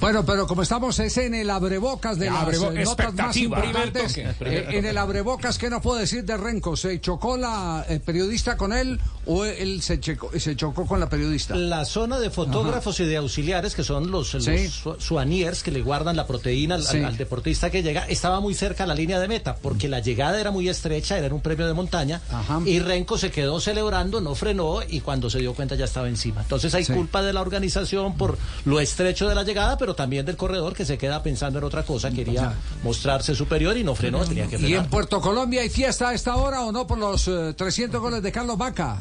Bueno, pero como estamos es en el abrebocas de las Abrebo- eh, notas más importantes, eh, en el abrebocas, ¿qué nos puede decir de Renco? ¿Se chocó la eh, periodista con él o él se, chocó con la periodista? La zona de fotógrafos y de auxiliares, que son los, los Sí. su- suaniers que le guardan la proteína al, al- Sí. al deportista que llega, estaba muy cerca a la línea de meta, porque la llegada era muy estrecha, era un premio de montaña, Ajá. y Renko se quedó celebrando, no frenó, y cuando se dio cuenta ya estaba encima. Entonces hay Sí. culpa de la organización por lo estrecho de la llegada, pero también del corredor que se queda pensando en otra cosa, quería mostrarse superior y no frenó, tenía que ¿Y en Puerto Colombia hay fiesta a esta hora o no por los eh, 300 goles de Carlos Vaca?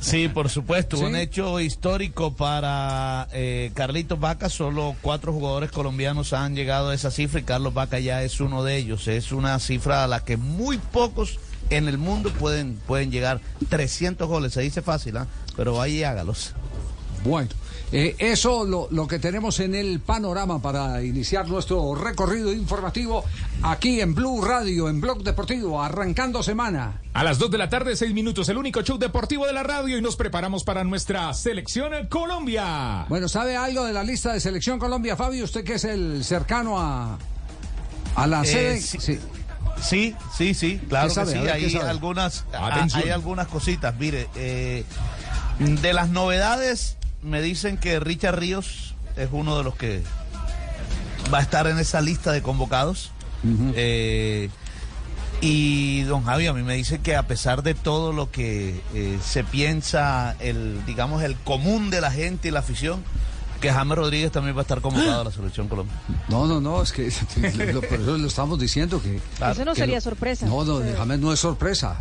Sí, por supuesto, ¿Sí? un hecho histórico para eh, Carlitos Vaca. Solo cuatro jugadores colombianos han llegado a esa cifra y Carlos Vaca ya es uno de ellos. Es una cifra a la que muy pocos en el mundo pueden, pueden llegar. 300 goles, se dice fácil, ¿ah? pero y hágalos. Bueno, eh, eso lo, lo que tenemos en el panorama para iniciar nuestro recorrido informativo aquí en Blue Radio, en Blog Deportivo, arrancando semana. A las 2 de la tarde, 6 minutos, el único show deportivo de la radio y nos preparamos para nuestra selección Colombia. Bueno, ¿sabe algo de la lista de Selección Colombia, Fabio? Usted que es el cercano a, a la Eh, sede. sí. Sí. Sí, sí, sí, claro que sí. ver, ¿qué Hay algunas, a- hay algunas cositas. Mire, eh, de las novedades, me dicen que Richard Ríos es uno de los que va a estar en esa lista de convocados. Eh, y don Javi, a mí me dice que a pesar de todo lo que eh, se piensa, el digamos el común de la gente y la afición, que James Rodríguez también va a estar convocado a la selección Colombia. No, no, no, es que lo- por eso lo estamos diciendo que. Claro. Eso no que sería lo- sorpresa. No, no, James no es sorpresa.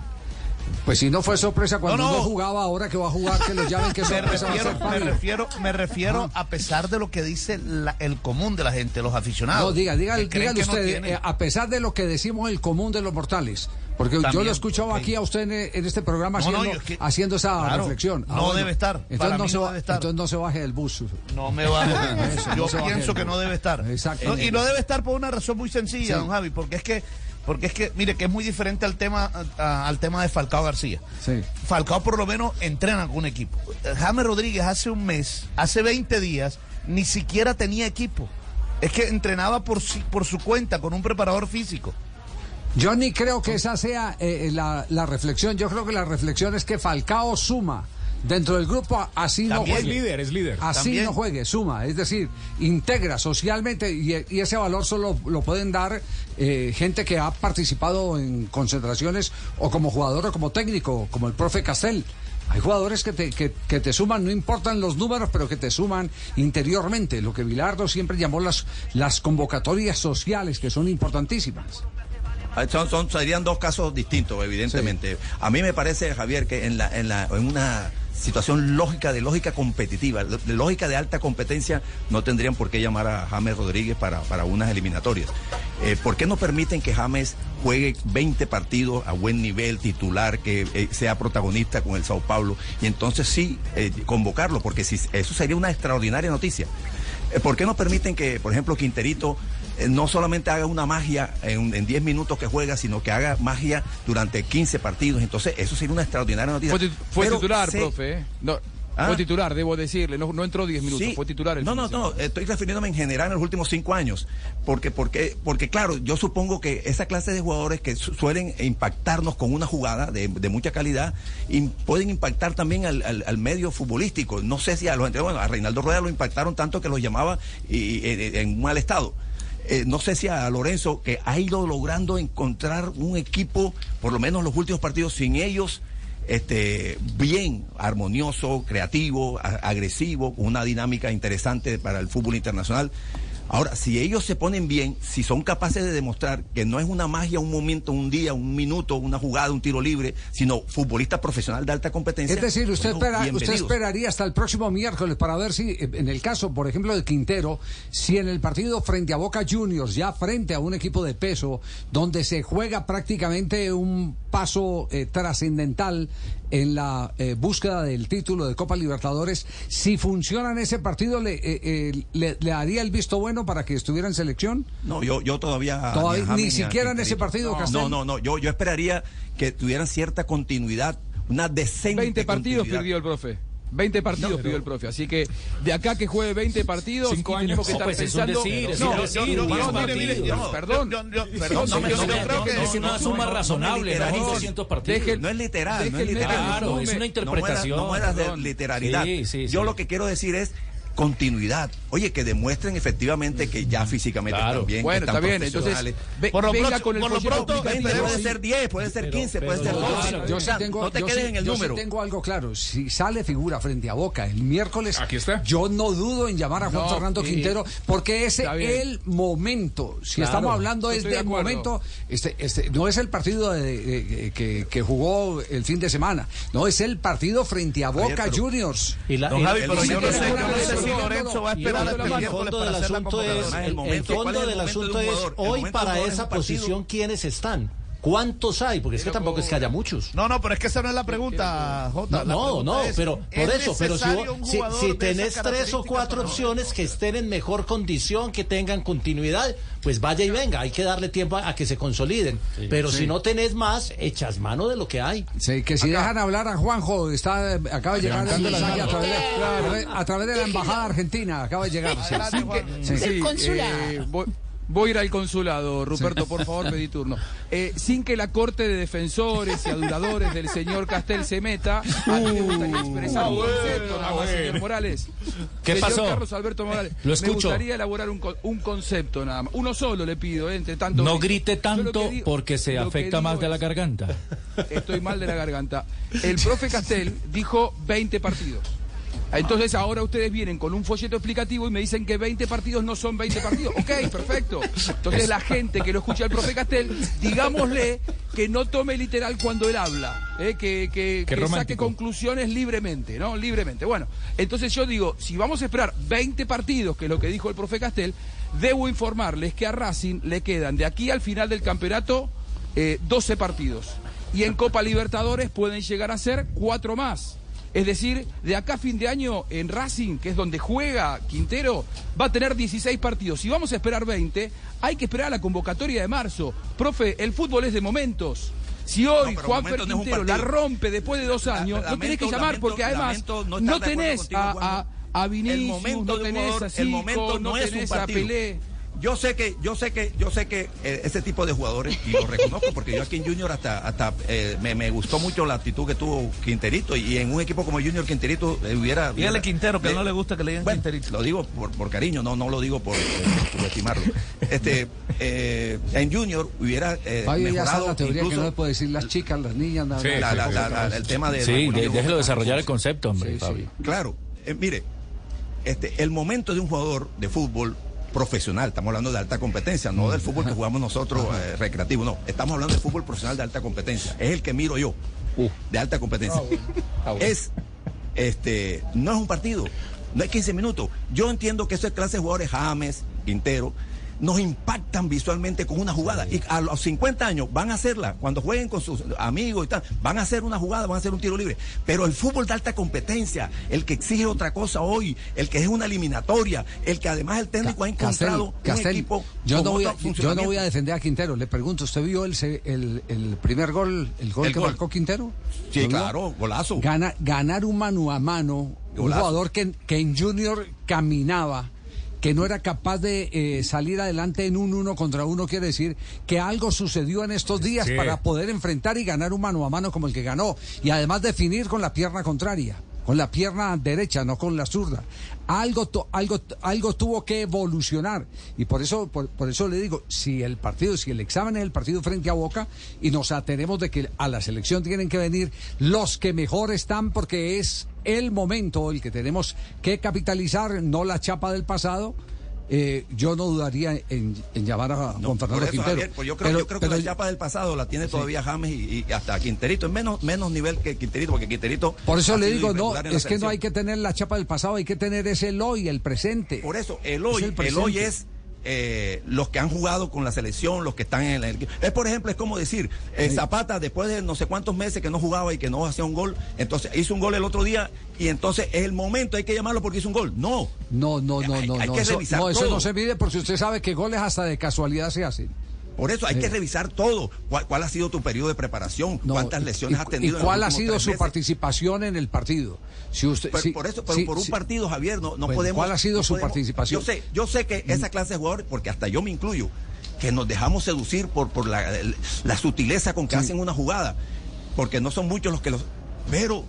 Pues si no fue sorpresa cuando No, no, no. jugaba, ahora que va a jugar, que lo llamen que Me sorpresa va a refiero, ser, me refiero, me refiero a pesar de lo que dice la- el común de la gente, los aficionados. No, diga, diga, dígale no usted, tienen- eh, a pesar de lo que decimos el común de los mortales, porque yo lo he escuchado aquí a usted en, en este programa No, no, haciendo, yo es que- haciendo esa claro, reflexión. Ah, no debe estar, Entonces, no, se no va- debe estar. entonces no se baje del bus. No me va Eso, Yo no baje pienso que no debe estar. Exacto. No, y no debe estar por una razón muy sencilla, Sí. don Javi, porque es que, porque es que, mire, que es muy diferente al tema, a- al tema de Falcao García. Sí. Falcao por lo menos entrena con un equipo. James Rodríguez hace un mes, hace 20 días, ni siquiera tenía equipo. Es que entrenaba por, por su cuenta con un preparador físico. Yo ni creo que esa sea eh, la, la reflexión. Yo creo que la reflexión es que Falcao suma dentro del grupo, así no También. Es juegue. líder, es líder. Así También. no juegue, suma, es decir, integra socialmente y, y ese valor solo lo pueden dar eh, gente que ha participado en concentraciones o como jugador o como técnico, como el profe Castel. Hay jugadores que te, que, que te suman, no importan los números, pero que te suman interiormente. Lo que Vilardo siempre llamó las, las convocatorias sociales, que son importantísimas. Ah, Son, son- serían dos casos distintos, evidentemente. A mí me parece, Javier, que en, la, en, la, en una situación lógica, de lógica competitiva, de lógica de alta competencia, no tendrían por qué llamar a James Rodríguez para, para unas eliminatorias. Eh, ¿Por qué no permiten que James juegue 20 partidos a buen nivel, titular, que eh, sea protagonista con el Sao Paulo? Y entonces sí, eh, convocarlo, porque si, eso sería una extraordinaria noticia. ¿Por qué no permiten que, por ejemplo, Quinterito no solamente haga una magia en, en 10 minutos que juega, sino que haga magia durante 15 partidos? Entonces, eso sería una extraordinaria noticia. Fue, titular, profe. ¿eh? No, Ah. Fue titular, debo decirle. No, no entró 10 minutos, Sí. fue titular. El no, no, no, estoy refiriéndome en general en los últimos cinco años. Porque, porque, porque claro, yo supongo que esa clase de jugadores que su- suelen impactarnos con una jugada de, de mucha calidad y pueden impactar también al, al- al medio futbolístico. No sé si a los bueno, a Reinaldo Rueda lo impactaron tanto que los llamaba y, y- en mal estado. Eh, no sé si a Lorenzo, que ha ido logrando encontrar un equipo, por lo menos los últimos partidos, sin ellos, este, bien, armonioso, creativo, agresivo, una dinámica interesante para el fútbol internacional. Ahora, si ellos se ponen bien, si son capaces de demostrar que no es una magia, un momento, un día, un minuto, una jugada, un tiro libre, sino futbolista profesional de alta competencia. Es decir, usted, bueno, espera, usted esperaría hasta el próximo miércoles para ver si, en el caso, por ejemplo, de Quintero, si en el partido frente a Boca Juniors, ya frente a un equipo de peso, donde se juega prácticamente un paso eh, trascendental en la eh, búsqueda del título de Copa Libertadores, si funciona en ese partido, ¿le, eh, eh, le, le daría el visto bueno para que estuviera en selección? No, yo, yo todavía. Ni siquiera en ese partido, No, Castel. No, no, no. Yo, yo esperaría que tuvieran cierta continuidad, una decente. 20 partidos continuidad. perdió el profe. 20 partidos pidió el profe, así que de acá que juegue 20 partidos Cinco años. que No, estar pues es un pensando es no, un no, decir, no, no, No, perdón, perdón, no, creo que es una suma razonable, Darío, 200 partidos. No es literal, no es literal. Claro, no es una interpretación. No mueras de literalidad. Yo lo que quiero decir es continuidad. Oye, que demuestren efectivamente que ya físicamente Claro. están bien, Bueno, que están está bien, entonces ve- Por lo venga pronto- con el por lo pronto, puede Sí. ser 10, puede ser 15, puede ser pero- 12. claro, Yo O sí sea, tengo, no te yo quedes sí- en el yo sí número. tengo algo claro. Si sale figura frente a Boca el miércoles, Aquí está. yo no dudo en llamar a Juan No, Fernando Quintero porque ese es el momento. Si Claro, estamos hablando es de del acuerdo. momento, este, este, no es el partido de- de- que, que jugó el fin de semana, no es el partido frente a Boca pero- Juniors. Y la, Don y- Javi, pero yo no sé, de yo no sé si no, Lorenzo va a y esperar el hasta el fondo miércoles del para hacer la asunto es, hoy para esa posición quiénes están. ¿Cuántos hay? Porque es que tampoco es que haya muchos. No, no, pero es que esa no es la pregunta, Jota. No, La no, pero ¿es por eso, pero si, si, si tenés tres o cuatro no? opciones que estén en mejor condición, que tengan continuidad, pues vaya y venga, hay que darle tiempo a, a que se consoliden. pero si no tenés más, echas mano de lo que hay. Sí, que si dejan hablar a Juanjo, está acaba de llegar el mensaje a través, de, a través- a través de la embajada argentina, acaba de llegar. sí. Sí, eh, voy, voy a ir al consulado, Ruperto, por favor, pedí turno. Eh, sin que la corte de defensores y aduladores del señor Castel se meta, a mí me gustaría expresar un concepto, nada más, señor Morales. ¿Qué Señor pasó? Carlos Alberto Morales. Lo escucho. Me gustaría elaborar un, un concepto nada más. Uno solo le pido, eh, entre tanto. No grite tanto digo- porque se afecta más de la garganta. Estoy mal de la garganta. El profe Castel dijo 20 partidos. Entonces ahora ustedes vienen con un folleto explicativo y me dicen que 20 partidos no son 20 partidos. Ok, perfecto. Entonces la gente que lo escucha al profe Castel, digámosle que no tome literal cuando él habla, ¿eh? que, que- que saque conclusiones libremente, ¿no? Libremente. Bueno, entonces yo digo, si vamos a esperar 20 partidos, que es lo que dijo el profe Castel, debo informarles que a Racing le quedan de aquí al final del campeonato eh, 12 partidos. Y en Copa Libertadores pueden llegar a ser cuatro más. Es decir, de acá a fin de año en Racing, que es donde juega Quintero, va a tener 16 partidos. Si vamos a esperar 20, hay que esperar a la convocatoria de marzo. Profe, el fútbol es de momentos. Si hoy Juan no un Quintero la rompe después de dos años, no tenés que lamento- llamar porque lamento- además lamento no tenés contigo, a, a, Vinicius, momento no tenés jugador, a el Zico, momento no, es un tenés a. Pelé. Yo sé que, yo sé que, yo sé que eh, ese tipo de jugadores, y lo reconozco porque yo aquí en Junior hasta, hasta eh, me, me gustó mucho la actitud que tuvo Quinterito y en un equipo como Junior Quinterito eh, hubiera. Dígale Quintero, que eh, no le gusta que le digan bueno, Quinterito. Lo digo por, por cariño, no, no lo digo por, por estimarlo. Este, eh, en Junior hubiera eh, Fabio, mejorado la teoría que no le puede decir las chicas, las niñas, nada, Sí, nada. la- la- la- la- el tema de. Sí, de- déjelo desarrollar el concepto, hombre, Sí, sí. Fabio. Claro, eh, mire, este, el momento de un jugador de fútbol profesional, estamos hablando de alta competencia, no del fútbol que jugamos nosotros eh, recreativo, no, estamos hablando de fútbol profesional de alta competencia, es el que miro yo, de alta competencia. Es, este, no es un partido, no es 15 minutos. Yo entiendo que esa clase de jugadores, James, Quintero, nos impactan visualmente con una jugada. Y a los 50 años van a hacerla. Cuando jueguen con sus amigos y tal, van a hacer una jugada, van a hacer un tiro libre. Pero el fútbol de alta competencia, el que exige otra cosa hoy, el que es una eliminatoria, el que además el técnico ha encontrado Castel, Castel, un equipo. yo no, voy a, yo no voy a defender a Quintero. Le pregunto, ¿usted vio el, el, el primer gol, el gol El que gol. marcó Quintero? Sí, claro, golazo. Gana, ganar un mano a mano, un Golazo. jugador que, que en Junior caminaba, que no era capaz de eh, salir adelante en un uno contra uno, quiere decir que algo sucedió en estos días Sí. para poder enfrentar y ganar un mano a mano como el que ganó. Y además definir con la pierna contraria, con la pierna derecha, no con la zurda. Algo, algo, algo tuvo que evolucionar. Y por eso, por, por eso le digo, si el partido, si el examen es el partido frente a Boca, y nos atenemos de que a la selección tienen que venir los que mejor están, porque es el momento el que tenemos que capitalizar, no la chapa del pasado. eh, yo no dudaría en, en llamar a No, Juan Fernando eso, Quintero. Javier, pues yo creo, Pero- yo creo pero- que la chapa del pasado la tiene todavía James y, y hasta Quinterito, en menos, menos nivel que Quinterito, porque Quinterito. por eso le digo, no, es que no hay que tener la chapa del pasado, hay que tener ese el hoy, el presente. Por eso, el hoy, Es el el, hoy es eh, los que han jugado con la selección, los que están en el Es, por ejemplo, es como decir, eh, Zapata, después de no sé cuántos meses que no jugaba y que no hacía un gol, entonces hizo un gol el otro día y entonces es el momento, hay que llamarlo porque hizo un gol. No. No, no, no, no, hay no. que eso, revisar no, eso todo. no se mide porque usted sabe que goles hasta de casualidad se hacen. Por eso hay que revisar todo. ¿Cuál, cuál ha sido tu periodo de preparación? No, ¿Cuántas lesiones y- has tenido? ¿Y cuál ha sido su meses? participación en el partido? Si usted, Pero si- por eso, pero si- por un partido, Javier, no, no Bueno, podemos. ¿cuál ha sido no su podemos- participación? Yo sé, yo sé que esa clase de jugadores, porque hasta yo me incluyo, que nos dejamos seducir por, por la, la sutileza con que hacen una jugada, porque no son muchos los que los. Pero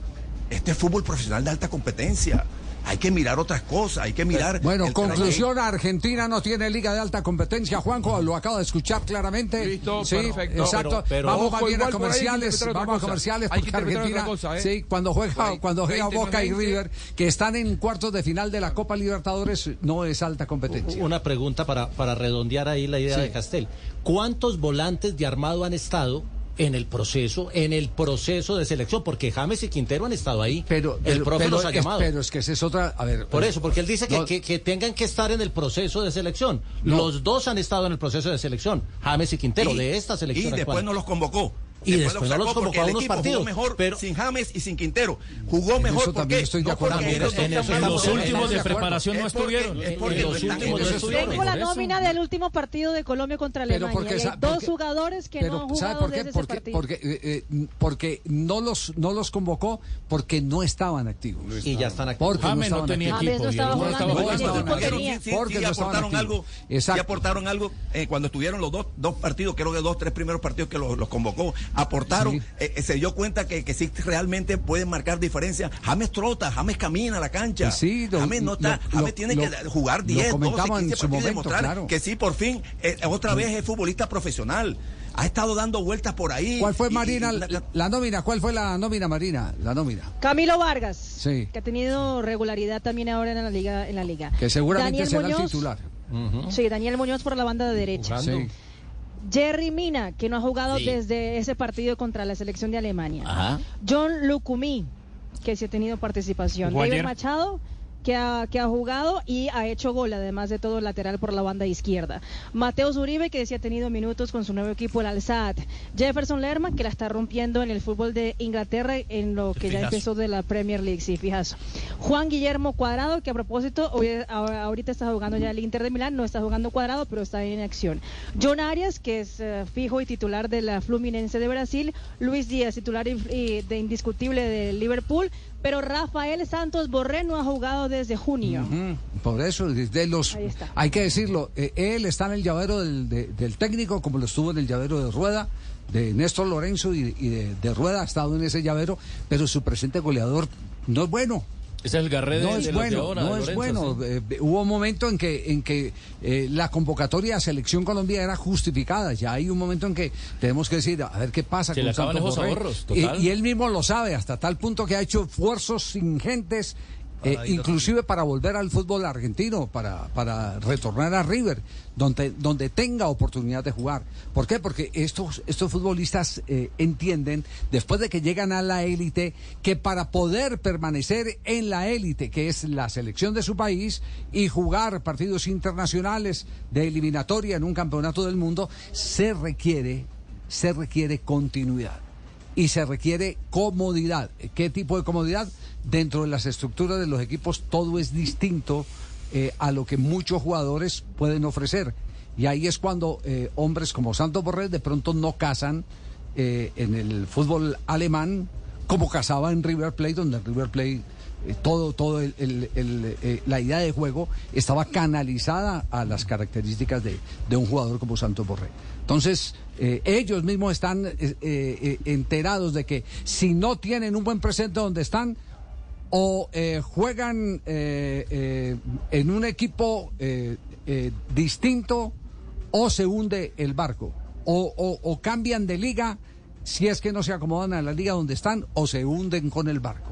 este es fútbol profesional de alta competencia. Hay que mirar otras cosas, hay que mirar. Bueno, conclusión, Argentina no tiene liga de alta competencia, Juanjo, lo acaba de escuchar claramente. Listo, sí, perfecto. exacto. Pero- pero- vamos Ojo, más bien a comerciales, vamos a comerciales porque Argentina, cosa, ¿eh? sí, cuando juega, cuando juega Boca y. River, que están en cuartos de final de la Copa Libertadores, no es alta competencia. Una pregunta para, para redondear ahí la idea Sí. de Castel. ¿Cuántos volantes de armado han estado en el proceso, en el proceso de selección? Porque James y Quintero han estado ahí. Pero el profe pero los ha es- llamado. pero es que esa es otra, a ver. Por eh, eso, porque él dice que, no, que- que tengan que estar en el proceso de selección. No. Los dos han estado en el proceso de selección, James y Quintero, de esta selección Y después actual. no los convocó. Y después no los convocó porque a el unos equipo partidos, Jugó mejor pero- sin James y sin Quintero. Jugó mejor eso porque también estoy de no acuerdo. porque En ellos eso los últimos de Es porque- preparación no es porque- estuvieron. Es porque En no los están- últimos ellos no estuvieron. Tengo la nómina del último partido de Colombia contra Pero Alemania. porque y hay sa- dos porque- jugadores que pero, no han ¿sabe jugado por qué? desde ese Porque, partido. porque, eh, eh, porque no los no los convocó porque no estaban activos. Y ya están activos. Porque no James no tenía no equipo. y estaba Pero Porque no estaban aportaron activos. algo, Exacto. aportaron algo cuando estuvieron los dos, dos partidos, creo que dos, tres primeros partidos que los convocó, aportaron, Sí. eh, eh, se dio cuenta que, que sí realmente pueden marcar diferencia. James trota, James camina a la cancha. Sí, lo- James no está, lo- James lo- tiene lo- que jugar lo 10, 12, comentamos en 15 su partidos y momento, demostrar claro. que sí, por fin, eh, otra vez es futbolista profesional. Ha estado dando vueltas por ahí. ¿Cuál fue y- Marina y- la, la nómina? ¿Cuál fue la nómina Marina? La nómina. Camilo Vargas, Sí. que ha tenido regularidad también ahora en la liga. En la liga. Que seguramente Daniel será el titular. Sí, Daniel Muñoz por la banda de derecha. Sí. Jerry Mina, que no ha jugado desde ese partido contra la selección de Alemania. John Lucumí, que sí ha tenido participación. David. Machado, que ha, que ha jugado y ha hecho gol, además de todo lateral por la banda izquierda. Mateo Zuribe, que sí ha tenido minutos con su nuevo equipo, el Al-Sadd. Jefferson Lerma, que la está rompiendo en el fútbol de Inglaterra, en lo que ya empezó de la Premier League, sí, fijazo. Juan Guillermo Cuadrado, que a propósito, hoy, ahorita está jugando ya el Inter de Milán, no está jugando Cuadrado, pero está en acción. John Arias, que es eh, fijo y titular de la Fluminense de Brasil. Luis Díaz, titular y- y de indiscutible de Liverpool. Pero Rafael Santos Borré no ha jugado desde junio. Por eso, desde los, hay que decirlo, eh, él está en el llavero del, de- del técnico, como lo estuvo en el llavero de Rueda, de Néstor Lorenzo y, y de, de Rueda ha estado en ese llavero, pero su presente goleador no es bueno. Es el garré de, No de es los de bueno, ahora, no de es Lorenzo, bueno. sí. Eh, hubo un momento en que en que eh, la convocatoria a Selección Colombia era justificada. Ya hay un momento en que tenemos que decir, a ver qué pasa Se con le acaban Santos esos Borré. ahorros. Y, él mismo lo sabe, hasta tal punto que ha hecho esfuerzos ingentes. Eh, inclusive para volver al fútbol argentino, para, para retornar a River, donde, donde tenga oportunidad de jugar. ¿Por qué? Porque estos, estos futbolistas eh, entienden, después de que llegan a la élite, que para poder permanecer en la élite, que es la selección de su país, y jugar partidos internacionales de eliminatoria en un campeonato del mundo, se requiere, se requiere continuidad y se requiere comodidad. ¿Qué tipo de comodidad? Dentro de las estructuras de los equipos todo es distinto eh, a lo que muchos jugadores pueden ofrecer. Y ahí es cuando eh, hombres como Santos Borrell de pronto no casan eh, en el fútbol alemán como casaba en River Plate, donde River Plate todo, todo el- eh, la idea de juego estaba canalizada a las características de, un jugador como Santos Borré. Entonces, eh, ellos mismos están eh, eh, eh, enterados de que si no tienen un buen presente donde están, o eh, juegan eh, eh, en un equipo eh, eh, distinto, o se hunde el barco, o- o cambian de liga si es que no se acomodan a la liga donde están, o se hunden con el barco.